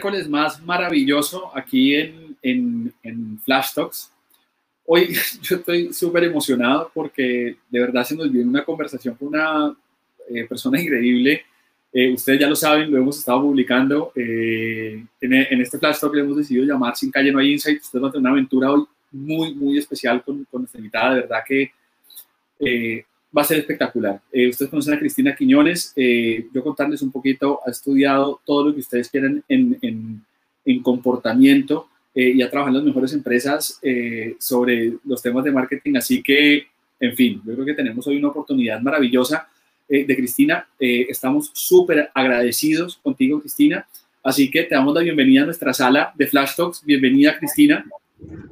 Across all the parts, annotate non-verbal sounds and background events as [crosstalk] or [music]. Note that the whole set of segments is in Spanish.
miércoles más maravilloso aquí en, en, en Flash Talks. Hoy [laughs] yo estoy súper emocionado porque de verdad se nos viene una conversación con una eh, persona increíble. Eh, ustedes ya lo saben, lo hemos estado publicando. Eh, en, en, este Flash Talk le hemos decidido llamar Sin Calle No Hay Insight. Ustedes van a tener una aventura hoy muy, muy especial con, con nuestra invitada. De verdad que va a ser espectacular. Eh, ustedes conocen a Cristina Quiñones. Eh, yo contarles un poquito, ha estudiado todo lo que ustedes quieren en, en, en comportamiento eh, y ha trabajado en las mejores empresas sobre los temas de marketing. Así que, en fin, yo creo que tenemos hoy una oportunidad maravillosa de Cristina. Estamos súper agradecidos contigo, Cristina. Así que te damos la bienvenida a nuestra sala de Flash Talks. Bienvenida, Cristina.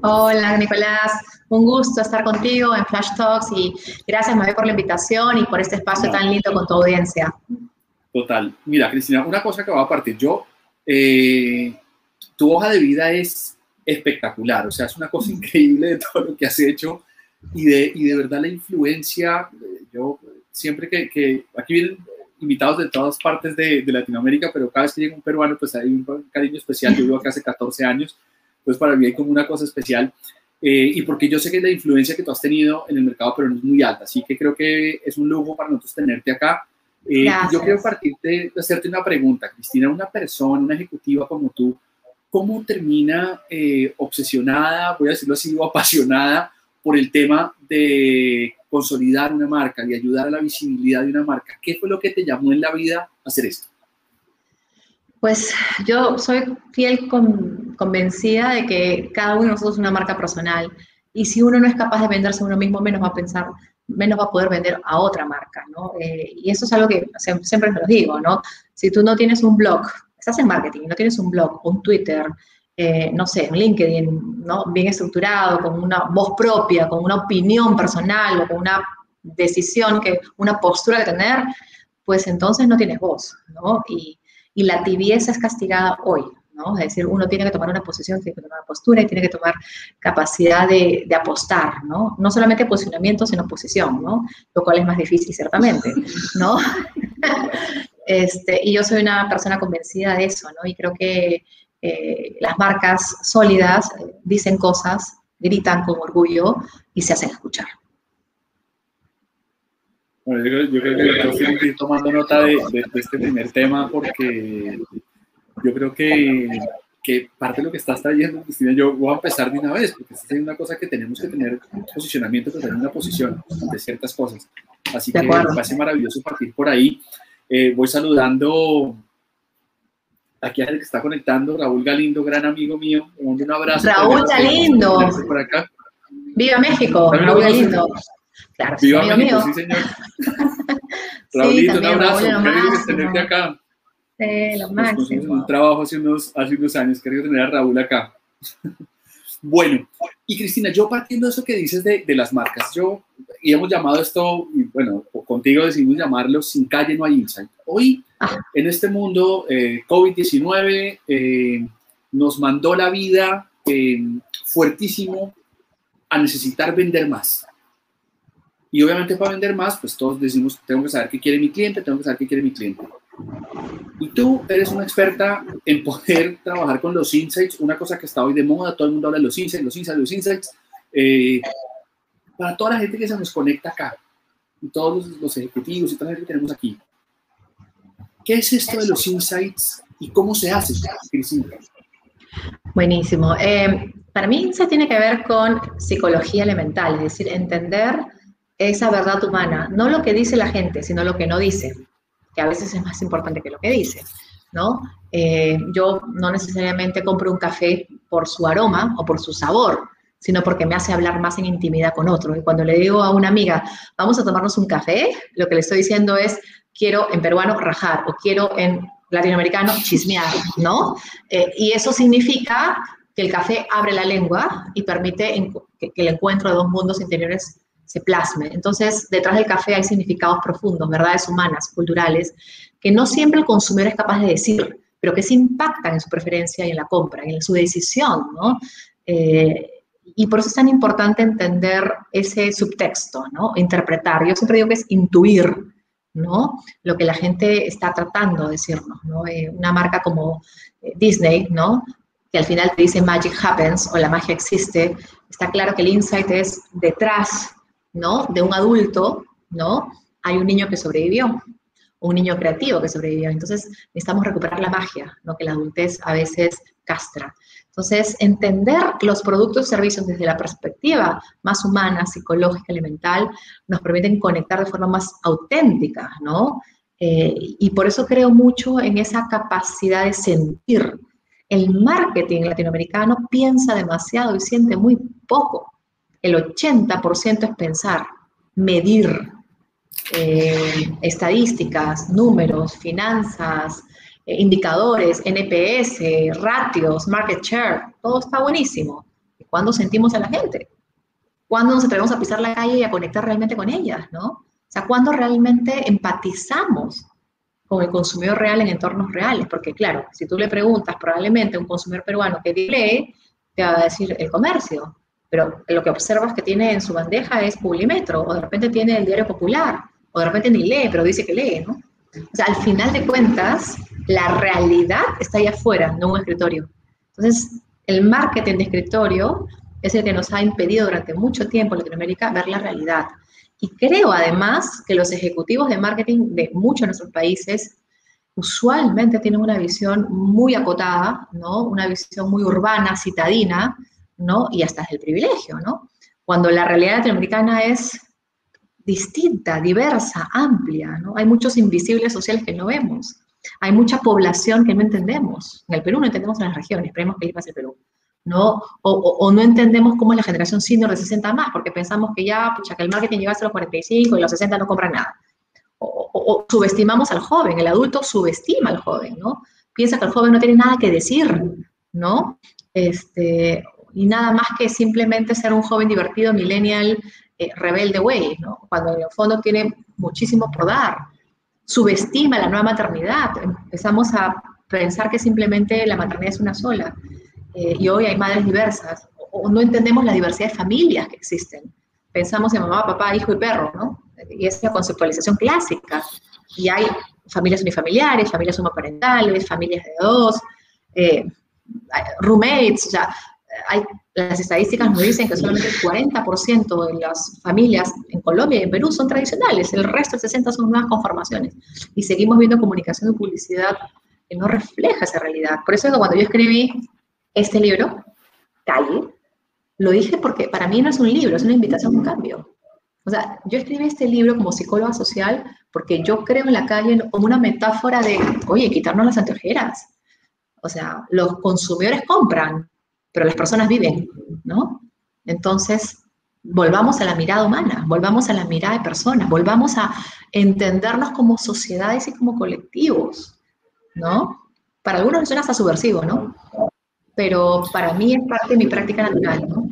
Hola, Nicolás. Un gusto estar contigo en Flash Talks y gracias, Mabe, por la invitación y por este espacio tan lindo con tu audiencia. Total. Mira, Cristina, una cosa que va a partir. Yo, eh, tu hoja de vida es espectacular, o sea, es una cosa increíble de todo lo que has hecho y de, y de verdad la influencia. Yo siempre que, que aquí vienen invitados de todas partes de, de, Latinoamérica, pero cada vez que llega un peruano, pues hay un cariño especial. Yo vivo acá hace 14 años entonces, para mí hay como una cosa especial. Eh, y porque yo sé que la influencia que tú has tenido en el mercado pero no es muy alta. Así que creo que es un lujo para nosotros tenerte acá. Eh, yo quiero partirte hacerte una pregunta, Cristina. Una persona, una ejecutiva como tú, ¿cómo termina eh, obsesionada, voy a decirlo así, o apasionada por el tema de consolidar una marca y ayudar a la visibilidad de una marca? ¿Qué fue lo que te llamó en la vida a hacer esto? Pues yo soy fiel con, convencida de que cada uno de nosotros es una marca personal y si uno no es capaz de venderse a uno mismo, menos va a pensar, menos va a poder vender a otra marca, ¿no? Eh, y eso es algo que siempre me lo digo, ¿no? Si tú no tienes un blog, estás en marketing, no tienes un blog, un Twitter, eh, no sé, un LinkedIn, ¿no? Bien estructurado, con una voz propia, con una opinión personal o con una decisión, que, una postura que tener, pues entonces no tienes voz, ¿no? Y, y la tibieza es castigada hoy, ¿no? Es decir, uno tiene que tomar una posición, tiene que tomar una postura y tiene que tomar capacidad de, apostar, ¿no? No solamente posicionamiento, sino posición, ¿no? Lo cual es más difícil, ciertamente, ¿no? [laughs] este, y yo soy una persona convencida de eso, ¿no? Y creo que eh, las marcas sólidas eh, dicen cosas, gritan con orgullo y se hacen escuchar. Bueno, yo, yo, creo que estoy tomando nota de, este primer tema porque yo creo que, que, parte de lo que estás trayendo, Cristina, yo voy a empezar de una vez, porque esta es una cosa que tenemos que tener posicionamiento, que tener una posición de ciertas cosas. Así que me parece maravilloso partir por ahí. Eh, voy saludando aquí a el que está conectando, Raúl Galindo, gran amigo mío. Un abrazo. Raúl Galindo. Por acá. Viva México, Raúl Galindo. Claro, Viva México, mío. sí, señor. [laughs] Raulito, sí, un abrazo. Qué tenerte acá. Sí, lo máximo. Un trabajo hace unos, hace unos años, quería tener a Raúl acá. bueno, y Cristina, yo partiendo de eso que dices de, de, las marcas, yo, y hemos llamado esto, bueno, contigo decidimos llamarlo Sin calle no hay insight. Hoy, ah. en este mundo, eh, COVID-19 eh, nos mandó la vida eh, fuertísimo a necesitar vender más. Y obviamente para vender más, pues todos decimos, tengo que saber qué quiere mi cliente, tengo que saber qué quiere mi cliente. Y tú eres una experta en poder [laughs] trabajar con los insights, una cosa que está hoy de moda, todo el mundo habla de los insights, los insights, los insights. Eh, para toda la gente que se nos conecta acá, y todos los, ejecutivos y toda la gente que tenemos aquí, ¿qué es esto de los insights y cómo se hace, Cristina? Buenísimo. Eh, para mí, eso tiene que ver con psicología elemental, es decir, entender esa verdad humana, no lo que dice la gente, sino lo que no dice, que a veces es más importante que lo que dice, ¿no? Eh, yo no necesariamente compro un café por su aroma o por su sabor, sino porque me hace hablar más en intimidad con otro. Y cuando le digo a una amiga, vamos a tomarnos un café, lo que le estoy diciendo es, quiero en peruano rajar o quiero en latinoamericano chismear, ¿no? Eh, y eso significa que el café abre la lengua y permite que, que el encuentro de dos mundos interiores se plasme. Entonces, detrás del café hay significados profundos, verdades humanas, culturales, que no siempre el consumidor es capaz de decir, pero que se impactan en su preferencia y en la compra, en su decisión, ¿no? Eh, y por eso es tan importante entender ese subtexto, ¿no? Interpretar. Yo siempre digo que es intuir, ¿no? Lo que la gente está tratando de decirnos, ¿no? Eh, una marca como eh, Disney, ¿no? Que al final te dice Magic Happens o la magia existe, está claro que el insight es detrás, ¿no? De un adulto, ¿no? Hay un niño que sobrevivió, un niño creativo que sobrevivió. Entonces necesitamos recuperar la magia, ¿no? Que la adultez a veces castra. Entonces, entender los productos y servicios desde la perspectiva más humana, psicológica, elemental, nos permiten conectar de forma más auténtica, ¿no? Eh, y por eso creo mucho en esa capacidad de sentir. El marketing latinoamericano piensa demasiado y siente muy poco. El 80% es pensar, medir, eh, estadísticas, números, finanzas, eh, indicadores, NPS, ratios, market share, todo está buenísimo. ¿Cuándo sentimos a la gente? ¿Cuándo nos atrevemos a pisar la calle y a conectar realmente con ellas? ¿no? O sea, ¿cuándo realmente empatizamos con el consumidor real en entornos reales? Porque claro, si tú le preguntas probablemente a un consumidor peruano que lee, te va a decir el comercio, pero lo que observas que tiene en su bandeja es Publimetro, o de repente tiene el Diario Popular, o de repente ni lee, pero dice que lee, ¿no? O sea, al final de cuentas, la realidad está ahí afuera, no un escritorio. Entonces, el marketing de escritorio es el que nos ha impedido durante mucho tiempo en Latinoamérica ver la realidad. Y creo además que los ejecutivos de marketing de muchos de nuestros países usualmente tienen una visión muy acotada, ¿no? Una visión muy urbana, citadina, ¿no? Y hasta es el privilegio, ¿no? Cuando la realidad latinoamericana es distinta, diversa, amplia, ¿no? Hay muchos invisibles sociales que no vemos. Hay mucha población que no entendemos. En el Perú no entendemos en las regiones, esperemos que ahí pase el Perú. ¿no? O, no entendemos cómo es la generación senior de 60 más, porque pensamos que ya, pucha, que el marketing llega hasta los 45 y los 60 no compran nada. O, subestimamos al joven, el adulto subestima al joven, ¿no? Piensa que el joven no tiene nada que decir, ¿no? Este, y nada más que simplemente ser un joven divertido, millennial, eh, rebelde way, ¿no? Cuando en el fondo tiene muchísimo por dar. Subestima la nueva maternidad. Empezamos a pensar que simplemente la maternidad es una sola. Eh, y hoy hay madres diversas. O, no entendemos la diversidad de familias que existen. Pensamos en mamá, papá, hijo y perro, ¿no? Y es la conceptualización clásica. Y hay familias unifamiliares, familias homoparentales, familias de dos, eh, roommates, o sea, hay, las estadísticas nos dicen que solamente el 40% de las familias en Colombia y en Perú son tradicionales, el resto, el 60%, son nuevas conformaciones. Y seguimos viendo comunicación y publicidad que no refleja esa realidad. Por eso cuando yo escribí este libro, Calle, lo dije porque para mí no es un libro, es una invitación a un cambio. O sea, yo escribí este libro como psicóloga social porque yo creo en la calle como una metáfora de, oye, quitarnos las anteojeras. O sea, los consumidores compran, pero las personas viven, ¿no? Entonces, volvamos a la mirada humana, volvamos a la mirada de personas, volvamos a entendernos como sociedades y como colectivos, ¿no? Para algunos suena hasta subversivo, ¿no? Pero para mí es parte de mi práctica natural, ¿no?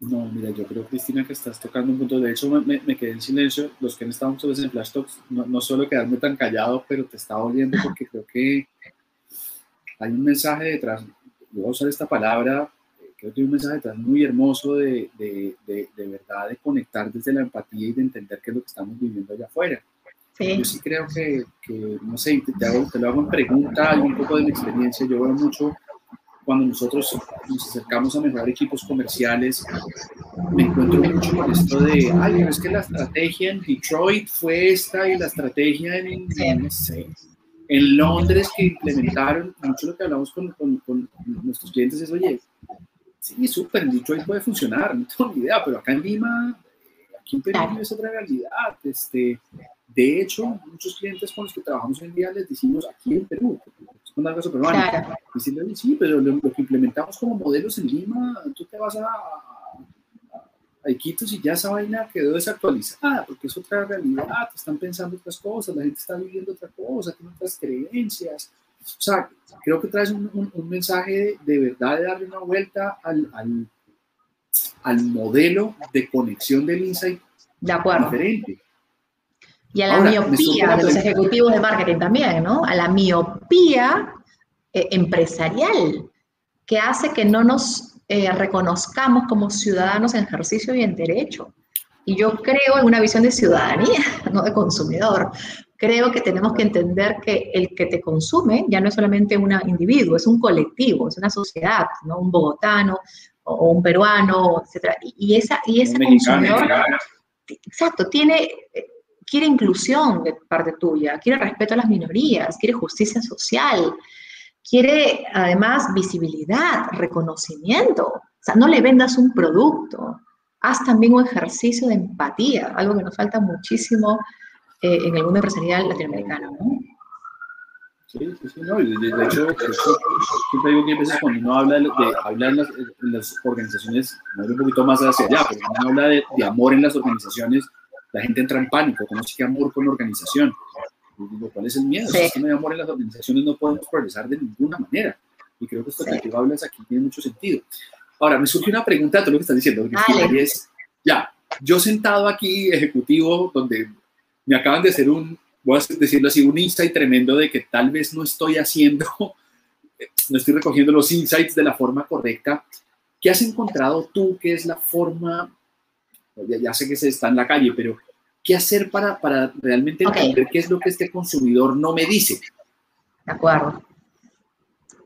No, mira, yo creo, Cristina, que estás tocando un punto. De hecho, me, quedé en silencio. Los que han estado muchas veces en Flash Talks, no, no suelo quedarme tan callado, pero te estaba oyendo porque creo que hay un mensaje detrás voy a usar esta palabra, eh, creo que hay un mensaje detrás muy hermoso de, de, de, de, verdad, de conectar desde la empatía y de entender qué es lo que estamos viviendo allá afuera. Sí. Yo sí creo que, que no sé, te, hago, te, lo hago en pregunta, un poco de mi experiencia, yo veo mucho cuando nosotros nos acercamos a mejorar equipos comerciales, me encuentro mucho con esto de, ay, es que la estrategia en Detroit fue esta y la estrategia en, no sé, en Londres que implementaron, mucho lo que hablamos con, con, con nuestros clientes es, oye, sí, súper, en Detroit puede funcionar, no tengo ni idea, pero acá en Lima, aquí en Perú es otra realidad. Este, de hecho, muchos clientes con los que trabajamos hoy en día les decimos aquí en Perú, con algo peruano, claro. sí, pero lo, lo, que implementamos como modelos en Lima, tú te vas a, hay quitos y ya esa vaina quedó desactualizada porque es otra realidad, están pensando otras cosas, la gente está viviendo otra cosa, tiene otras creencias. O sea, creo que traes un, un, un mensaje de, de, verdad de darle una vuelta al, al, al, modelo de conexión del insight de acuerdo. diferente. Y a la Ahora, miopía de los ejecutivos de marketing también, ¿no? A la miopía eh, empresarial que hace que no nos eh, reconozcamos como ciudadanos en ejercicio y en derecho. Y yo creo en una visión de ciudadanía, [laughs] no de consumidor. Creo que tenemos que entender que el que te consume ya no es solamente un individuo, es un colectivo, es una sociedad, ¿no? Un bogotano o un peruano, etc. Y, esa, y ese consumidor, exacto, tiene, quiere inclusión de parte tuya, quiere respeto a las minorías, quiere justicia social, quiere además visibilidad, reconocimiento. O sea, no le vendas un producto, haz también un ejercicio de empatía, algo que nos falta muchísimo eh, en el mundo empresarial latinoamericano, ¿no? Sí, sí, sí, no, de, hecho, siempre digo que a veces cuando uno habla, de, habla en, las, organizaciones, un poquito más hacia allá, pero cuando uno habla de, de, amor en las organizaciones, la gente entra en pánico, ¿cómo es que amor con la organización? ¿Cuál es el miedo? Si es que hay amor en las organizaciones, no podemos progresar de ninguna manera. Y creo que esto que tú hablas aquí tiene mucho sentido. Ahora, me surge una pregunta de todo lo que estás diciendo, y es, ya, yo sentado aquí, ejecutivo, donde me acaban de hacer un, voy a decirlo así, un insight tremendo de que tal vez no estoy haciendo, [laughs] no estoy recogiendo los insights de la forma correcta. ¿Qué has encontrado tú que es la forma, ya, ya sé que se está en la calle, pero qué hacer para, para realmente entender qué es lo que este consumidor no me dice? De acuerdo.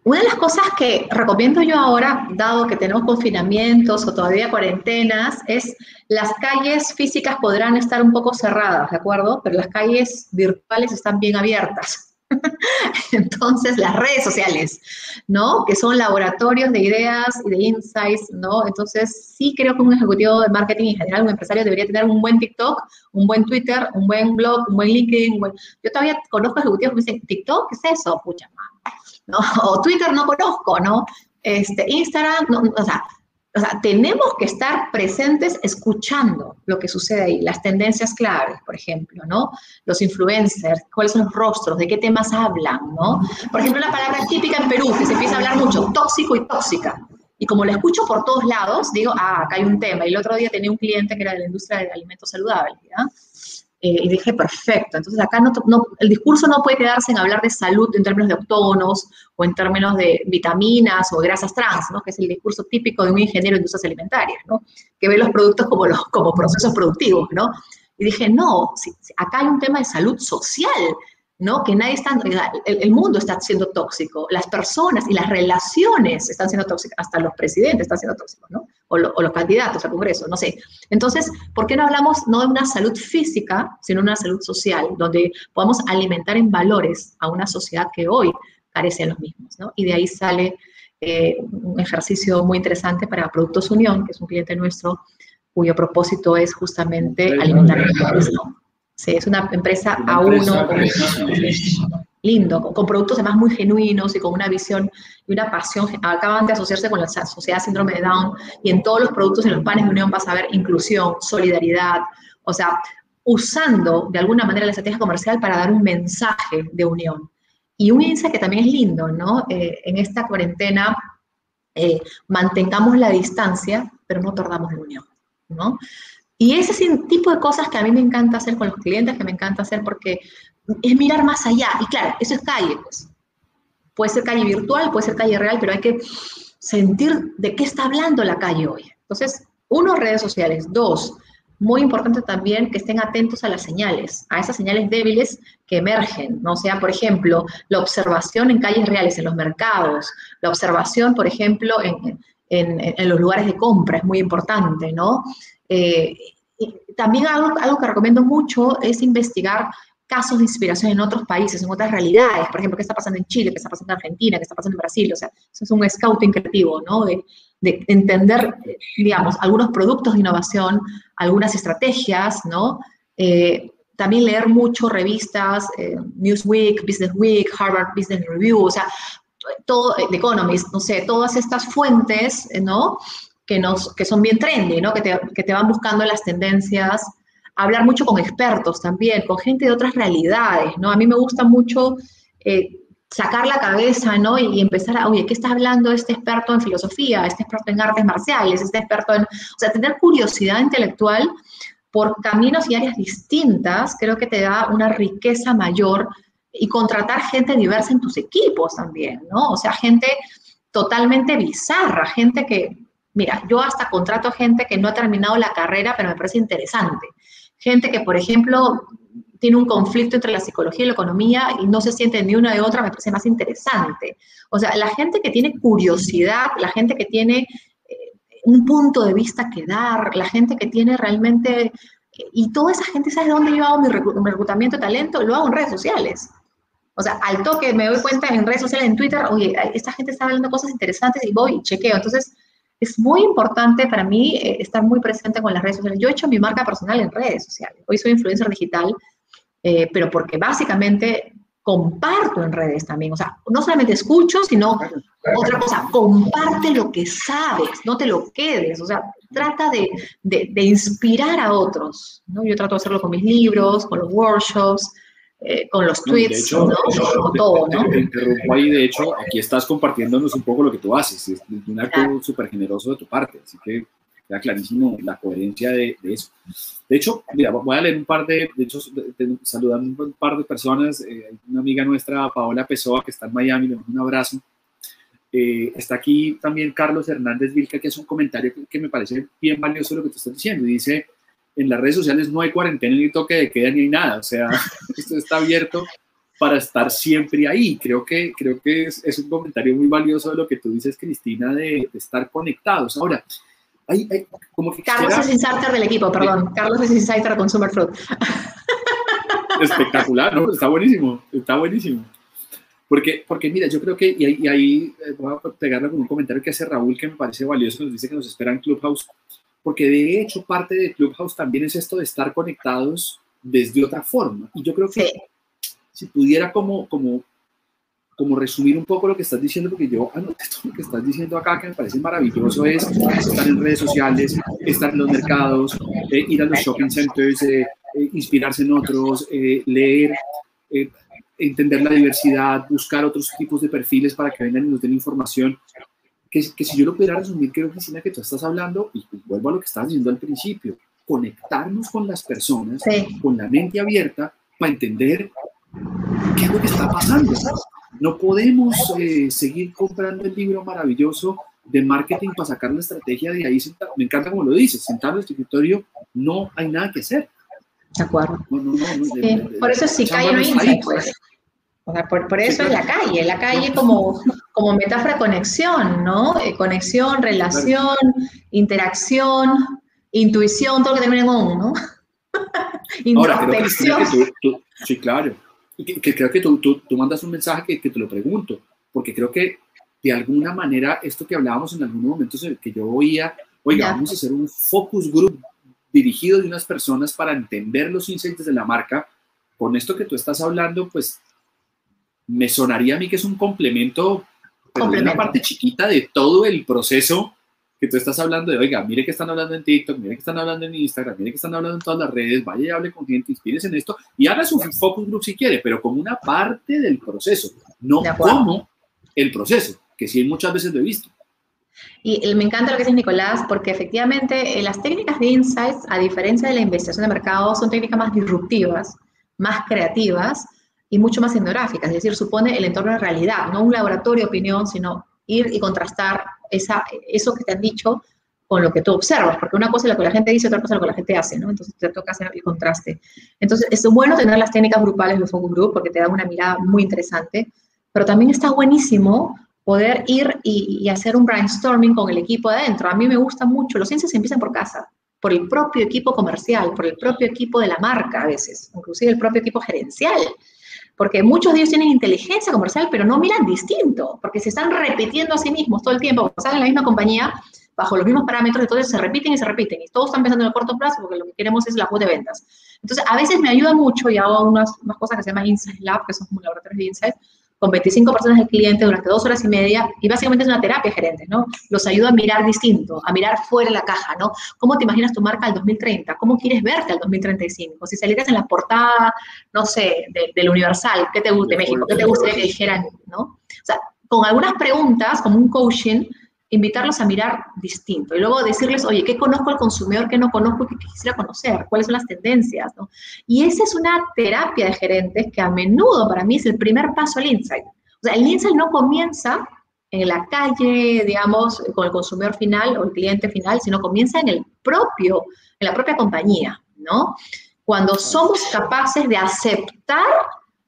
Una de las cosas que recomiendo yo ahora, dado que tenemos confinamientos o todavía cuarentenas, es las calles físicas podrán estar un poco cerradas, ¿de acuerdo? Pero las calles virtuales están bien abiertas. [laughs] Entonces, las redes sociales, ¿no? Que son laboratorios de ideas y de insights, ¿no? Entonces, sí creo que un ejecutivo de marketing en general, un empresario debería tener un buen TikTok, un buen Twitter, un buen blog, un buen LinkedIn. Yo todavía conozco ejecutivos que me dicen, ¿TikTok? ¿Qué es eso? Pucha, ¿no? [laughs] O Twitter no conozco, ¿no? Este, Instagram, no, o sea, o sea, tenemos que estar presentes escuchando lo que sucede ahí, las tendencias claves, por ejemplo, ¿no? Los influencers, cuáles son los rostros, de qué temas hablan, ¿no? Por ejemplo, la palabra típica en Perú, que se empieza a hablar mucho, tóxico y tóxica. Y como la escucho por todos lados, digo, ah, acá hay un tema. Y el otro día tenía un cliente que era de la industria de alimentos saludables, ¿ya? Eh, y dije, perfecto. Entonces acá no, el discurso no puede quedarse en hablar de salud en términos de octógonos o en términos de vitaminas o grasas trans, ¿no? que es el discurso típico de un ingeniero de industrias alimentarias, ¿no? que ve los productos como, los, como procesos productivos. ¿no? Y dije, no, acá hay un tema de salud social ¿no? Que nadie está, el, mundo está siendo tóxico, las personas y las relaciones están siendo tóxicas, hasta los presidentes están siendo tóxicos, ¿no? O, los candidatos al Congreso, no sé. Entonces, ¿por qué no hablamos no de una salud física, sino de una salud social, donde podamos alimentar en valores a una sociedad que hoy carece de los mismos, ¿no? Y de ahí sale eh, un ejercicio muy interesante para Productos Unión, que es un cliente nuestro, cuyo propósito es justamente alimentar en valores, ¿no? Sí, es una empresa a uno, lindo, con, productos además muy genuinos y con una visión y una pasión. Acaban de asociarse con la Sociedad Síndrome de Down y en todos los productos en los panes de unión vas a ver inclusión, solidaridad, o sea, usando de alguna manera la estrategia comercial para dar un mensaje de unión. Y un índice que también es lindo, ¿no? Eh, en esta cuarentena eh, mantengamos la distancia, pero no tardamos de unión, ¿no? Y ese tipo de cosas que a mí me encanta hacer con los clientes, que me encanta hacer porque es mirar más allá. Y claro, eso es calle, pues. Puede ser calle virtual, puede ser calle real, pero hay que sentir de qué está hablando la calle hoy. Entonces, uno, redes sociales. Dos, muy importante también que estén atentos a las señales, a esas señales débiles que emergen, ¿no? O sea, por ejemplo, la observación en calles reales, en los mercados, la observación, por ejemplo, en, en los lugares de compra es muy importante, ¿no? Eh, también algo, algo que recomiendo mucho es investigar casos de inspiración en otros países, en otras realidades. Por ejemplo, qué está pasando en Chile, qué está pasando en Argentina, qué está pasando en Brasil. O sea, eso es un scouting creativo, ¿no? De, de entender, digamos, algunos productos de innovación, algunas estrategias, ¿no? Eh, también leer mucho revistas, eh, Newsweek, Business Week, Harvard Business Review, o sea, todo, The Economist, no sé, todas estas fuentes, ¿no? que, nos, que son bien trendy, ¿no? Que te, que te van buscando las tendencias, hablar mucho con expertos también, con gente de otras realidades, ¿no? A mí me gusta mucho eh, sacar la cabeza, ¿no? Y, empezar a, oye, ¿qué está hablando este experto en filosofía, este experto en artes marciales, este experto en... O sea, tener curiosidad intelectual por caminos y áreas distintas, creo que te da una riqueza mayor y contratar gente diversa en tus equipos también, ¿no? O sea, gente totalmente bizarra, gente que Mira, yo hasta contrato gente que no ha terminado la carrera, pero me parece interesante. Gente que, por ejemplo, tiene un conflicto entre la psicología y la economía y no se siente ni una de otra, me parece más interesante. O sea, la gente que tiene curiosidad, la gente que tiene eh, un punto de vista que dar, la gente que tiene realmente, y toda esa gente, ¿sabes de dónde yo hago mi, reclutamiento de talento? Lo hago en redes sociales. O sea, al toque me doy cuenta en redes sociales, en Twitter, oye, esta gente está hablando cosas interesantes y voy y chequeo. Entonces, es muy importante para mí eh, estar muy presente con las redes sociales. Yo he hecho mi marca personal en redes sociales. Hoy soy influencer digital, eh, pero porque básicamente comparto en redes también. O sea, no solamente escucho, sino otra cosa, comparte lo que sabes, no te lo quedes. O sea, trata de, de, de inspirar a otros. ¿no? Yo trato de hacerlo con mis libros, con los workshops. Eh, con los tweets, ¿no? todo, ¿no? Te interrumpo ahí, de hecho, aquí estás compartiéndonos un poco lo que tú haces, es un acto súper generoso de tu parte, así que queda clarísimo la coherencia de, de, eso. De hecho, mira, voy a leer un par de, de hecho, saludando un par de personas, eh, una amiga nuestra, Paola Pessoa, que está en Miami, le mando un abrazo. Eh, está aquí también Carlos Hernández Vilca, que es un comentario que, que, me parece bien valioso lo que tú estás diciendo. Y dice, en las redes sociales no hay cuarentena ni toque de queda ni nada, o sea, [laughs] esto está abierto para estar siempre ahí. Creo que, creo que es, es un comentario muy valioso de lo que tú dices, Cristina, de, de estar conectados. Ahora, Carlos es insider del equipo, perdón. Carlos es insider de Consumer Fruit. [laughs] Espectacular, ¿no? Está buenísimo, está buenísimo. Porque, porque mira, yo creo que, y ahí, y ahí eh, voy a pegarle con un comentario que hace Raúl que me parece valioso, nos dice que nos espera en Clubhouse, porque de hecho parte de Clubhouse también es esto de estar conectados desde otra forma. Y yo creo que sí. si pudiera como, como como resumir un poco lo que estás diciendo, porque yo anoté esto lo que estás diciendo acá, que me parece maravilloso, es estar en redes sociales, estar en los mercados, eh, ir a los shopping centers, eh, eh, inspirarse en otros, leer, entender la diversidad, buscar otros tipos de perfiles para que vengan y nos den información. Que, que si yo lo pudiera resumir, creo, Cristina, que tú estás hablando, y vuelvo a lo que estabas diciendo al principio, conectarnos con las personas, sí. con la mente abierta, para entender qué es lo que está pasando. No podemos eh, seguir comprando el libro maravilloso de marketing para sacar la estrategia de ahí. Me encanta como lo dices, sentado en el escritorio, no hay nada que hacer. De acuerdo. No, no, no, sí, de, de, por eso sí cae no pues. O sea, por, por, eso sí, es la calle, la calle como, como metáfora conexión, ¿no? Eh, conexión, relación, interacción, intuición, todo lo que termina en un, ¿no? [laughs] Ahora, creo que, tú, tú, sí, claro. Que, que creo que tú, tú, tú, mandas un mensaje que, que te lo pregunto, porque creo que de alguna manera esto que hablábamos en en el que yo oía, oiga, vamos a hacer un focus group dirigido de unas personas para entender los insights de la marca, con esto que tú estás hablando, pues me sonaría a mí que es un complemento, pero de una parte chiquita de todo el proceso que tú estás hablando de, oiga, mire que están hablando en TikTok, mire que están hablando en Instagram, mire que están hablando en todas las redes, vaya y hable con gente, inspírese en esto y haga su focus group si quiere, pero como una parte del proceso, no como el proceso, que sí muchas veces lo he visto. Y me encanta lo que dice Nicolás, porque efectivamente eh, las técnicas de insights, a diferencia de la investigación de mercado, son técnicas más disruptivas, más creativas y mucho más etnográficas, es decir, supone el entorno de realidad, no un laboratorio de opinión, sino ir y contrastar esa, eso que te han dicho con lo que tú observas, porque una cosa es lo que la gente dice, otra cosa es lo que la gente hace, ¿no? Entonces te toca hacer el contraste. Entonces es bueno tener las técnicas grupales de focus group porque te da una mirada muy interesante, pero también está buenísimo poder ir y, y hacer un brainstorming con el equipo adentro. A mí me gusta mucho, los ciencias empiezan por casa, por el propio equipo comercial, por el propio equipo de la marca a veces, inclusive el propio equipo gerencial porque muchos de ellos tienen inteligencia comercial, pero no miran distinto, porque se están repitiendo a sí mismos todo el tiempo, están en la misma compañía, bajo los mismos parámetros, entonces se repiten y se repiten, y todos están pensando en el corto plazo, porque lo que queremos es la voz de ventas. Entonces, a veces me ayuda mucho, y hago unas, unas cosas que se llaman Insight Lab, que son como laboratorios de Insight, con 25 personas del cliente durante dos horas y media, y básicamente es una terapia gerente, ¿no? Los ayuda a mirar distinto, a mirar fuera de la caja, ¿no? ¿Cómo te imaginas tu marca al 2030? ¿Cómo quieres verte al 2035? Si salieras en la portada, no sé, del de Universal, ¿qué te gusta de México? ¿Qué te gustaría que dijeran, no? O sea, con algunas preguntas, como un coaching, invitarlos a mirar distinto y luego decirles, oye, ¿qué conozco al consumidor, qué no conozco y qué quisiera conocer? ¿Cuáles son las tendencias? ¿no? Y esa es una terapia de gerentes que a menudo para mí es el primer paso al insight. O sea, el insight no comienza en la calle, digamos, con el consumidor final o el cliente final, sino comienza en el propio, en la propia compañía, ¿no? Cuando somos capaces de aceptar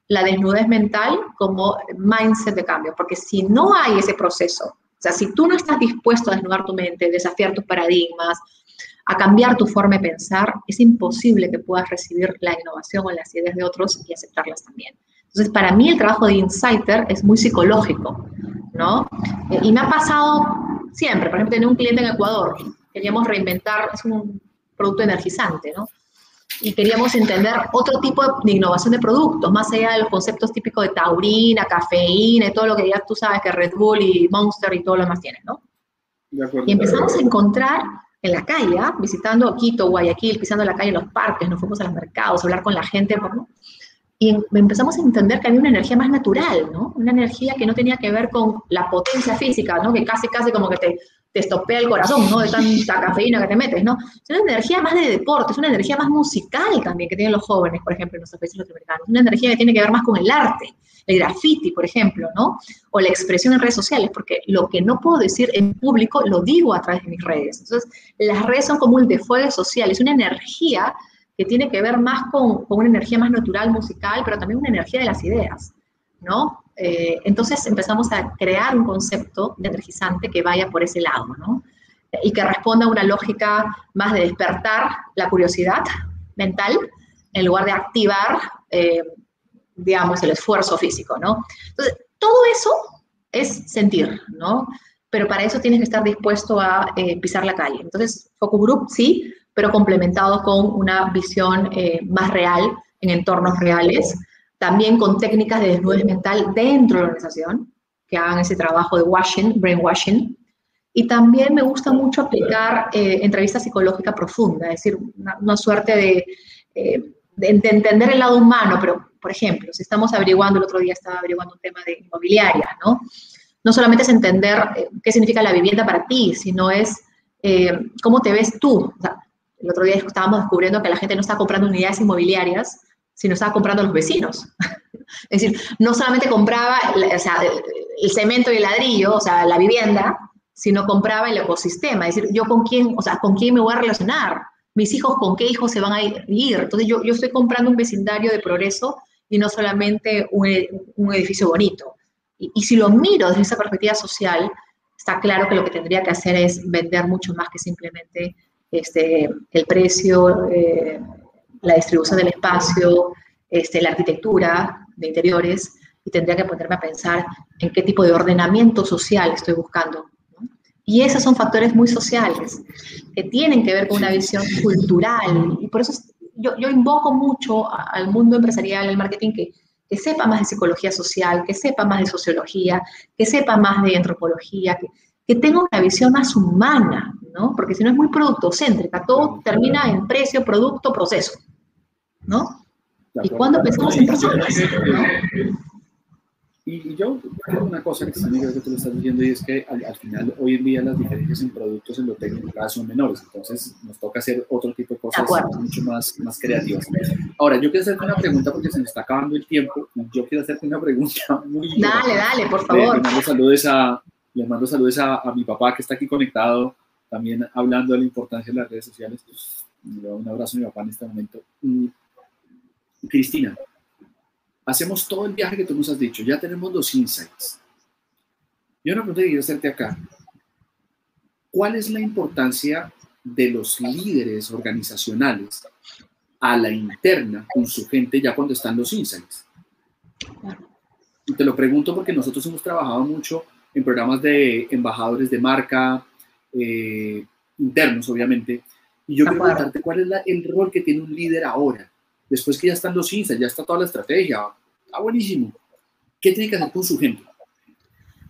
la desnudez mental como mindset de cambio, porque si no hay ese proceso, o sea, si tú no estás dispuesto a desnudar tu mente, desafiar tus paradigmas, a cambiar tu forma de pensar, es imposible que puedas recibir la innovación o las ideas de otros y aceptarlas también. Entonces, para mí el trabajo de insider es muy psicológico, ¿no? Eh, y me ha pasado siempre, por ejemplo, tenía un cliente en Ecuador, queríamos reinventar, es un producto energizante, ¿no? Y queríamos entender otro tipo de innovación de productos, más allá de los conceptos típicos de taurina, cafeína y todo lo que ya tú sabes que Red Bull y Monster y todo lo demás tienen, ¿no? y empezamos a encontrar en la calle, ¿ah? visitando Quito, Guayaquil, pisando la calle en los parques, nos fuimos a los mercados, a hablar con la gente, ¿no? y empezamos a entender que había una energía más natural, ¿no? Una energía que no tenía que ver con la potencia física, ¿no? Que casi, casi como que te, te estopea el corazón, ¿no? De tanta cafeína que te metes, ¿no? Es una energía más de deporte, es una energía más musical también que tienen los jóvenes, por ejemplo, en nuestros países latinoamericanos. Una energía que tiene que ver más con el arte, el graffiti, por ejemplo, ¿no? O la expresión en redes sociales, porque lo que no puedo decir en público lo digo a través de mis redes. Entonces, las redes son como un desfogue social, es una energía que tiene que ver más con, con, una energía más natural, musical, pero también una energía de las ideas, ¿no? Eh, entonces empezamos a crear un concepto de energizante que vaya por ese lado, ¿no? Y que responda a una lógica más de despertar la curiosidad mental en lugar de activar, eh, digamos, el esfuerzo físico, ¿no? Entonces, todo eso es sentir, ¿no? Pero para eso tienes que estar dispuesto a eh, pisar la calle. Entonces, Focus Group sí, pero complementado con una visión más real en entornos reales, también con técnicas de desnudez mental dentro de la organización, que hagan ese trabajo de washing, brainwashing. Y también me gusta mucho aplicar eh, entrevista psicológica profunda, es decir, una, suerte eh, de, de, entender el lado humano, pero, por ejemplo, si estamos averiguando, el otro día estaba averiguando un tema de inmobiliaria, ¿no? No solamente es entender qué significa la vivienda para ti, sino es cómo te ves tú. El otro día estábamos descubriendo que la gente no está comprando unidades inmobiliarias, sino estaba comprando a los vecinos. [laughs] es decir, no solamente compraba el, cemento y el ladrillo, o sea, la vivienda, sino compraba el ecosistema. Es decir, yo con quién, o sea, con quién me voy a relacionar, mis hijos con qué hijos se van a ir. Entonces yo, yo estoy comprando un vecindario de progreso y no solamente un, un edificio bonito. Y, y, si lo miro desde esa perspectiva social, está claro que lo que tendría que hacer es vender mucho más que simplemente este, el precio, eh, la distribución del espacio, este, la arquitectura de interiores, y tendría que ponerme a pensar en qué tipo de ordenamiento social estoy buscando. Y esos son factores muy sociales, que tienen que ver con una visión cultural, y por eso yo, yo invoco mucho al mundo empresarial, al marketing, que, que sepa más de psicología social, que sepa más de sociología, que sepa más de antropología, que, que tenga una visión más humana, ¿no? Porque si no es muy productocéntrica, todo termina en precio, producto, proceso, ¿no? ¿Y cuando pensamos en personas? Y, yo creo una cosa que también creo que tú lo estás diciendo y es que al, final hoy en día las diferencias en productos en lo técnico cada son menores, entonces nos toca hacer otro tipo de cosas mucho más, más creativas. Ahora, yo quiero hacerte una pregunta porque se me está acabando el tiempo. Yo quiero hacerte una pregunta [laughs] muy... Dale, dale, por favor. Le mando saludos a, le mando saludos a, a mi papá que está aquí conectado también hablando de la importancia de las redes sociales. Pues, le doy un abrazo a mi papá en este momento. Cristina, hacemos todo el viaje que tú nos has dicho, ya tenemos los insights. Yo una pregunta que quiero hacerte acá. ¿Cuál es la importancia de los líderes organizacionales a la interna con su gente ya cuando están los insights? Y te lo pregunto porque nosotros hemos trabajado mucho en programas de embajadores de marca, eh, internos, obviamente. Y yo quiero preguntarte cuál es el rol que tiene un líder ahora, después que ya están los insights, ya está toda la estrategia, está buenísimo. ¿Qué tiene que hacer con su gente?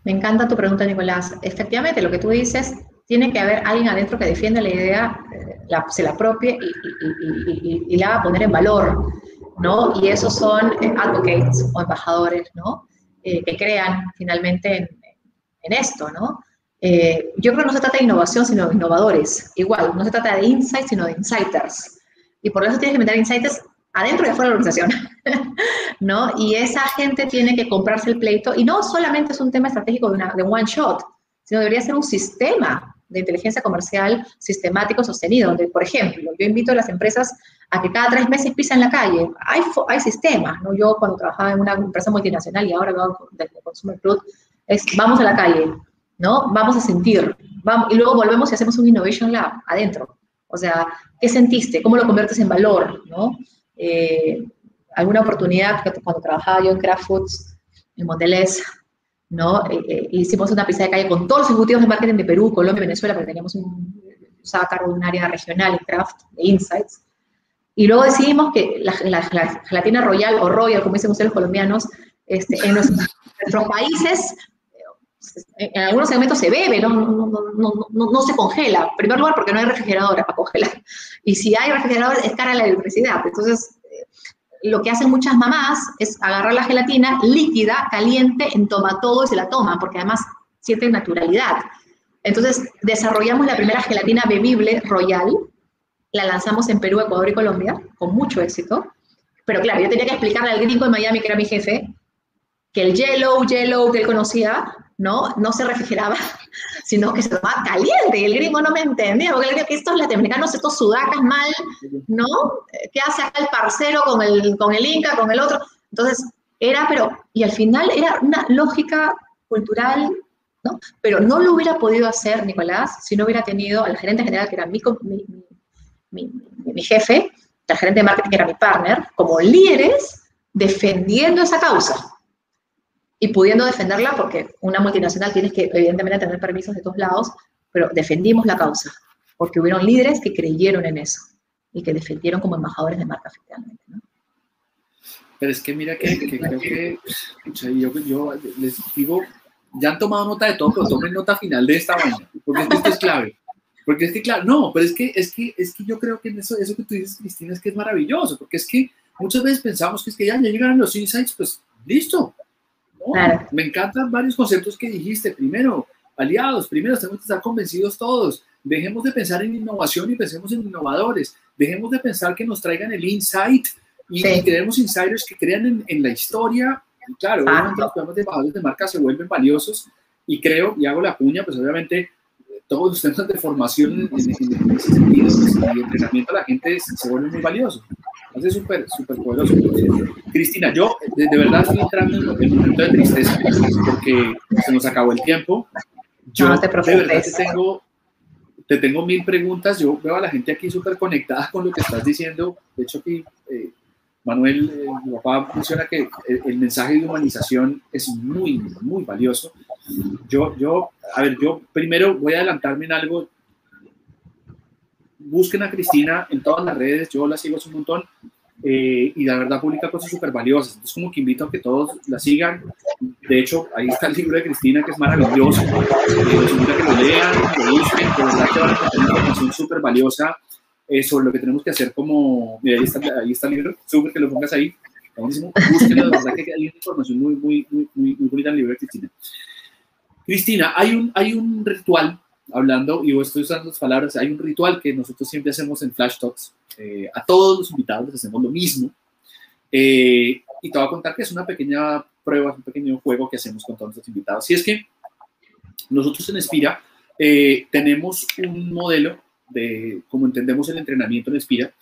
Me encanta tu pregunta, Nicolás. Efectivamente, lo que tú dices, tiene que haber alguien adentro que defienda la idea, eh, la, se la apropie y, la va a poner en valor, ¿no? Y esos son eh, advocates o embajadores, ¿no? que crean finalmente en, en esto, ¿no? Eh, yo creo que no se trata de innovación, sino de innovadores. Igual, no se trata de insights, sino de insiders. Y por eso tienes que meter insiders adentro y afuera de la organización, [laughs] ¿no? Y esa gente tiene que comprarse el pleito, y no solamente es un tema estratégico de, una, de one shot, sino debería ser un sistema de inteligencia comercial sistemático sostenido, donde, por ejemplo, yo invito a las empresas a que cada tres meses pisen la calle. Hay, hay sistemas, ¿no? Yo cuando trabajaba en una empresa multinacional y ahora veo desde Consumer Club, es vamos a la calle, ¿no? Vamos a sentir, vamos, y luego volvemos y hacemos un Innovation Lab adentro. O sea, ¿qué sentiste? ¿Cómo lo conviertes en valor? ¿no? Eh, alguna oportunidad, cuando trabajaba yo en Kraft Foods, en Mondelez, ¿no? Eh, eh, hicimos una pista de calle con todos los ejecutivos de marketing de Perú, Colombia Venezuela, porque teníamos un, usaba cargo de un área regional en Kraft, de Insights. Y luego decidimos que la, gelatina royal o royal, como dicen ustedes los colombianos, este, en nuestros [laughs] países en algunos segmentos se bebe, ¿no? No, no, no, se congela. En primer lugar, porque no hay refrigeradora para congelar. [laughs] Y si hay refrigerador, es cara la electricidad. Entonces, eh, lo que hacen muchas mamás es agarrar la gelatina líquida, caliente, en toma todo y se la toman, porque además siente naturalidad. Entonces, desarrollamos la primera gelatina bebible royal, la lanzamos en Perú, Ecuador y Colombia, con mucho éxito. Pero claro, yo tenía que explicarle al gringo de Miami, que era mi jefe, que el yellow, yellow que él conocía, ¿no? No se refrigeraba, [laughs] sino que se tomaba caliente. El gringo no me entendía, porque él decía que estos latinoamericanos, estos sudacas mal, ¿no? ¿Qué hace acá el parcero con el, con el Inca, con el otro? Entonces, era, pero, y al final era una lógica cultural, ¿no? Pero no lo hubiera podido hacer, Nicolás, si no hubiera tenido al gerente general, que era mi, mi, mi jefe, el gerente de marketing, que era mi partner, como líderes defendiendo esa causa y pudiendo defenderla, porque una multinacional tienes que evidentemente tener permisos de todos lados, pero defendimos la causa, porque hubieron líderes que creyeron en eso y que defendieron como embajadores de marca efectivamente. ¿no? Pero es que mira que, creo que yo, yo, les digo, ya han tomado nota de todo, pero tomen nota final de esta vaina, porque esto es clave. Porque es que, claro, no, pero es que, es que, es que yo creo que eso, eso que tú dices, Cristina, es que es maravilloso, porque es que muchas veces pensamos que es que ya, ya llegaron los insights, pues listo, me encantan varios conceptos que dijiste. Primero, aliados, primero tenemos que estar convencidos todos. Dejemos de pensar en innovación y pensemos en innovadores. Dejemos de pensar que nos traigan el insight y, sí. insiders que crean en, la historia. Y claro, los programas de embajadores de marca se vuelven valiosos y creo, y hago la puña, pues obviamente todos los temas de formación en, en, ese sentido pues, y entrenamiento a la gente se vuelven muy valiosos. Es súper, súper poderoso. Cristina, yo de, verdad estoy entrando en un momento de tristeza porque se nos acabó el tiempo. Yo no te de verdad te tengo, te tengo mil preguntas. Yo veo a la gente aquí súper conectada con lo que estás diciendo. De hecho, aquí eh, Manuel, eh, mi papá menciona que el, el, mensaje de humanización es muy, muy valioso. Yo, yo, a ver, yo primero voy a adelantarme en algo busquen a Cristina en todas las redes, yo la sigo hace un montón eh, y la verdad publica cosas súper valiosas. Entonces, como que invito a que todos la sigan. De hecho, ahí está el libro de Cristina, que es maravilloso. Eh, los invito a que lo lean, lo busquen, de verdad que van a tener información súper valiosa eh, sobre lo que tenemos que hacer como. Mira, ahí está, ahí está el libro, súper que lo pongas ahí. Buenísimo. Búsquenlo, de verdad que hay una información muy, muy, muy, muy, muy bonita en el libro de Cristina. Cristina, hay un, hay un ritual hablando, y estoy usando las palabras, hay un ritual que nosotros siempre hacemos en Flash Talks. Eh, a todos los invitados les hacemos lo mismo. Eh, y te voy a contar que es una pequeña prueba, un pequeño juego que hacemos con todos los invitados. Y es que nosotros en Espira eh, tenemos un modelo de cómo entendemos el entrenamiento en Espira,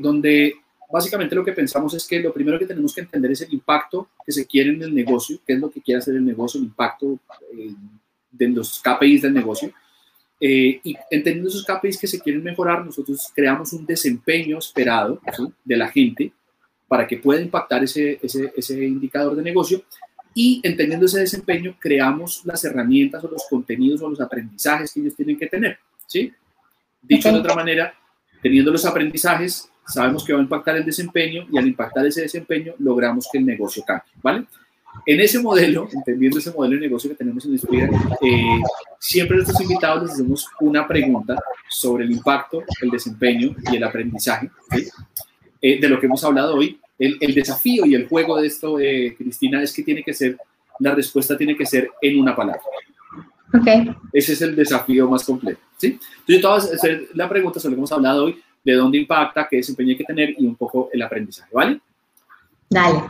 donde básicamente lo que pensamos es que lo primero que tenemos que entender es el impacto que se quiere en el negocio, qué es lo que quiere hacer el negocio, el impacto de los KPIs del negocio. Eh, y entendiendo esos KPIs que se quieren mejorar, nosotros creamos un desempeño esperado de la gente para que pueda impactar ese, ese, ese, indicador de negocio. Y entendiendo ese desempeño, creamos las herramientas o los contenidos o los aprendizajes que ellos tienen que tener. ¿sí? Dicho de otra manera, teniendo los aprendizajes, sabemos que va a impactar el desempeño y al impactar ese desempeño logramos que el negocio cambie. ¿vale? En ese modelo, entendiendo ese modelo de negocio que tenemos en Inspira, eh, siempre a nuestros invitados les hacemos una pregunta sobre el impacto, el desempeño y el aprendizaje eh, de lo que hemos hablado hoy. El, el, desafío y el juego de esto, eh, Cristina, es que tiene que ser, la respuesta tiene que ser en una palabra. Okay. Ese es el desafío más completo. ¿sí? Entonces, a hacer la pregunta sobre lo que hemos hablado hoy, de dónde impacta, qué desempeño hay que tener y un poco el aprendizaje, ¿vale? Dale.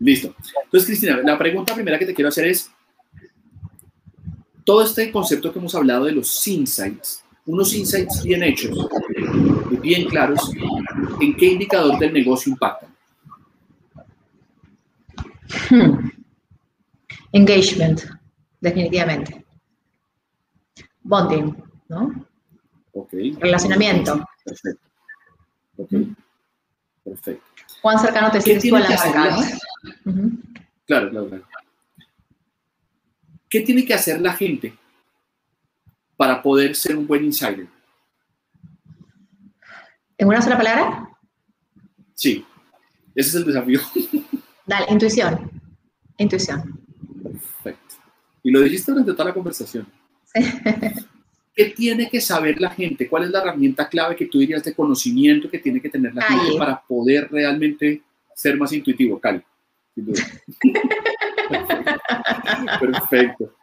Listo. Entonces, Cristina, la pregunta primera que te quiero hacer es, todo este concepto que hemos hablado de los insights, unos insights bien hechos, bien claros, ¿en qué indicador del negocio impactan? Hmm. Engagement, definitivamente. Bonding, ¿no? Ok. Relacionamiento. Perfecto. Ok. Perfecto. Cuán cercano te sientes tú a la marca, Claro, claro, claro. ¿Qué tiene que hacer la gente para poder ser un buen insider? ¿En una sola palabra? Sí, ese es el desafío. Dale, intuición. Intuición. Perfecto. Y lo dijiste durante toda la conversación. [laughs] ¿Qué tiene que saber la gente? ¿Cuál es la herramienta clave que tú dirías de conocimiento que tiene que tener la gente para poder realmente ser más intuitivo? Cali. [laughs] Perfecto.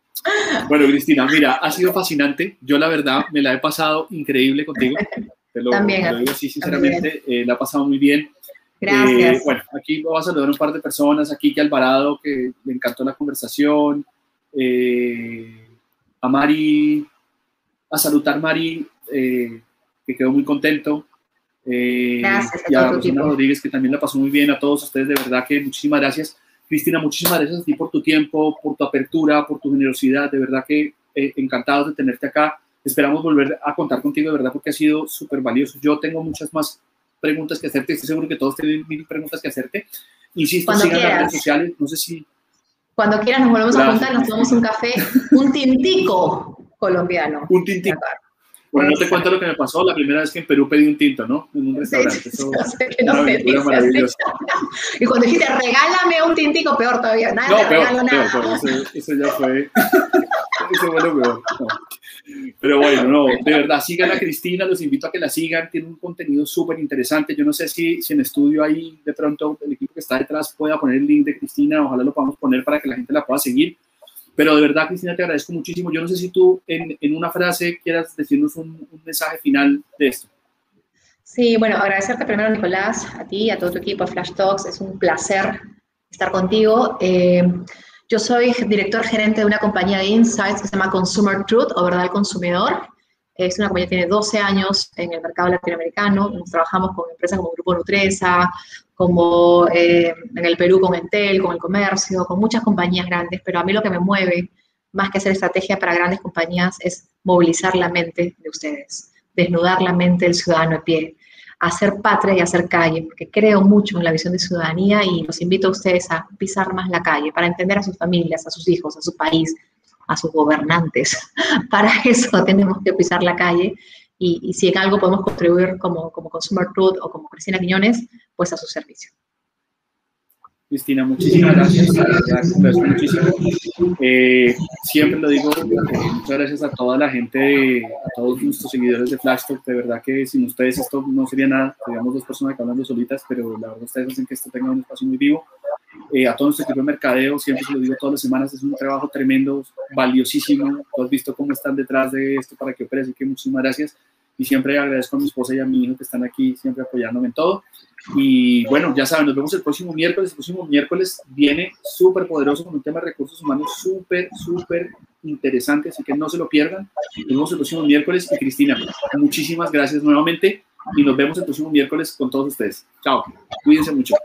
Bueno, Cristina, mira, ha sido fascinante. Yo la verdad me la he pasado increíble contigo. Te lo, también, digo así sinceramente, eh, la ha pasado muy bien. Gracias. Eh, bueno, aquí voy a saludar a un par de personas, aquí que Alvarado, que le encantó la conversación, eh, a Mari, a saludar Mari, que quedó muy contento. gracias a y a Rosana Rodríguez, que también la pasó muy bien, a todos ustedes, de verdad que muchísimas gracias. Cristina, muchísimas gracias a ti por tu tiempo, por tu apertura, por tu generosidad. De verdad que eh, encantados de tenerte acá. Esperamos volver a contar contigo, de verdad, porque ha sido súper valioso. Yo tengo muchas más preguntas que hacerte. Estoy seguro que todos tienen mil preguntas que hacerte. Insisto, Cuando sigan quieras. las redes sociales. No sé si. Cuando quieras nos volvemos Gracias. a juntar, nos tomamos un café, un tintico colombiano. Un tintico. Bueno, no te cuento lo que me pasó la primera vez que en Perú pedí un tinto, ¿no? En un restaurante. Sí, Eso, no sé que no. Y cuando dijiste, regálame un tintico, peor todavía. Nada, No, te peor, regalo peor, nada. peor. Eso, eso ya fue. [laughs] Eso fue lo peor. No. Pero bueno, no, de verdad, sigan a Cristina, los invito a que la sigan, tiene un contenido súper interesante. Yo no sé si, si en estudio ahí de pronto el equipo que está detrás pueda poner el link de Cristina, ojalá lo podamos poner para que la gente la pueda seguir. Pero de verdad, Cristina, te agradezco muchísimo. Yo no sé si tú en, en una frase quieras decirnos un, un mensaje final de esto. Sí, bueno, agradecerte primero, Nicolás, a ti, a todo tu equipo de Flash Talks. Es un placer estar contigo. Eh, yo soy director gerente de una compañía de insights que se llama Consumer Truth o Verdad del Consumidor. Es una compañía que tiene 12 años en el mercado latinoamericano. Nos trabajamos con empresas como Grupo Nutresa, como eh, en el Perú con Entel, con el comercio, con muchas compañías grandes, pero a mí lo que me mueve, más que hacer estrategia para grandes compañías, es movilizar la mente de ustedes, desnudar la mente del ciudadano a pie, hacer patria y hacer calle, porque creo mucho en la visión de ciudadanía y los invito a ustedes a pisar más la calle para entender a sus familias, a sus hijos, a su país, a sus gobernantes. [laughs] Para eso [laughs] tenemos que pisar la calle y, y si en algo podemos contribuir como, como Consumer Truth o como Cristina Quiñones, pues a su servicio. Cristina, muchísimas gracias. Agradezco muchísimo. Eh, siempre lo digo, eh, muchas gracias a toda la gente, a todos nuestros seguidores de Flash Talk. De verdad que sin ustedes esto no sería nada. Seríamos dos personas que hablando solitas, pero la verdad ustedes hacen que esto tenga un espacio muy vivo. Eh, a todo nuestro equipo de mercadeo, siempre se lo digo todas las semanas, es un trabajo tremendo, valiosísimo. Tú has visto cómo están detrás de esto para que opere, así que muchísimas gracias. Y siempre agradezco a mi esposa y a mi hijo que están aquí siempre apoyándome en todo. Y bueno, ya saben, nos vemos el próximo miércoles. El próximo miércoles viene súper poderoso con un tema de recursos humanos súper, súper interesante, así que no se lo pierdan. Nos vemos el próximo miércoles. Y Cristina, muchísimas gracias nuevamente y nos vemos el próximo miércoles con todos ustedes. Chao, cuídense mucho.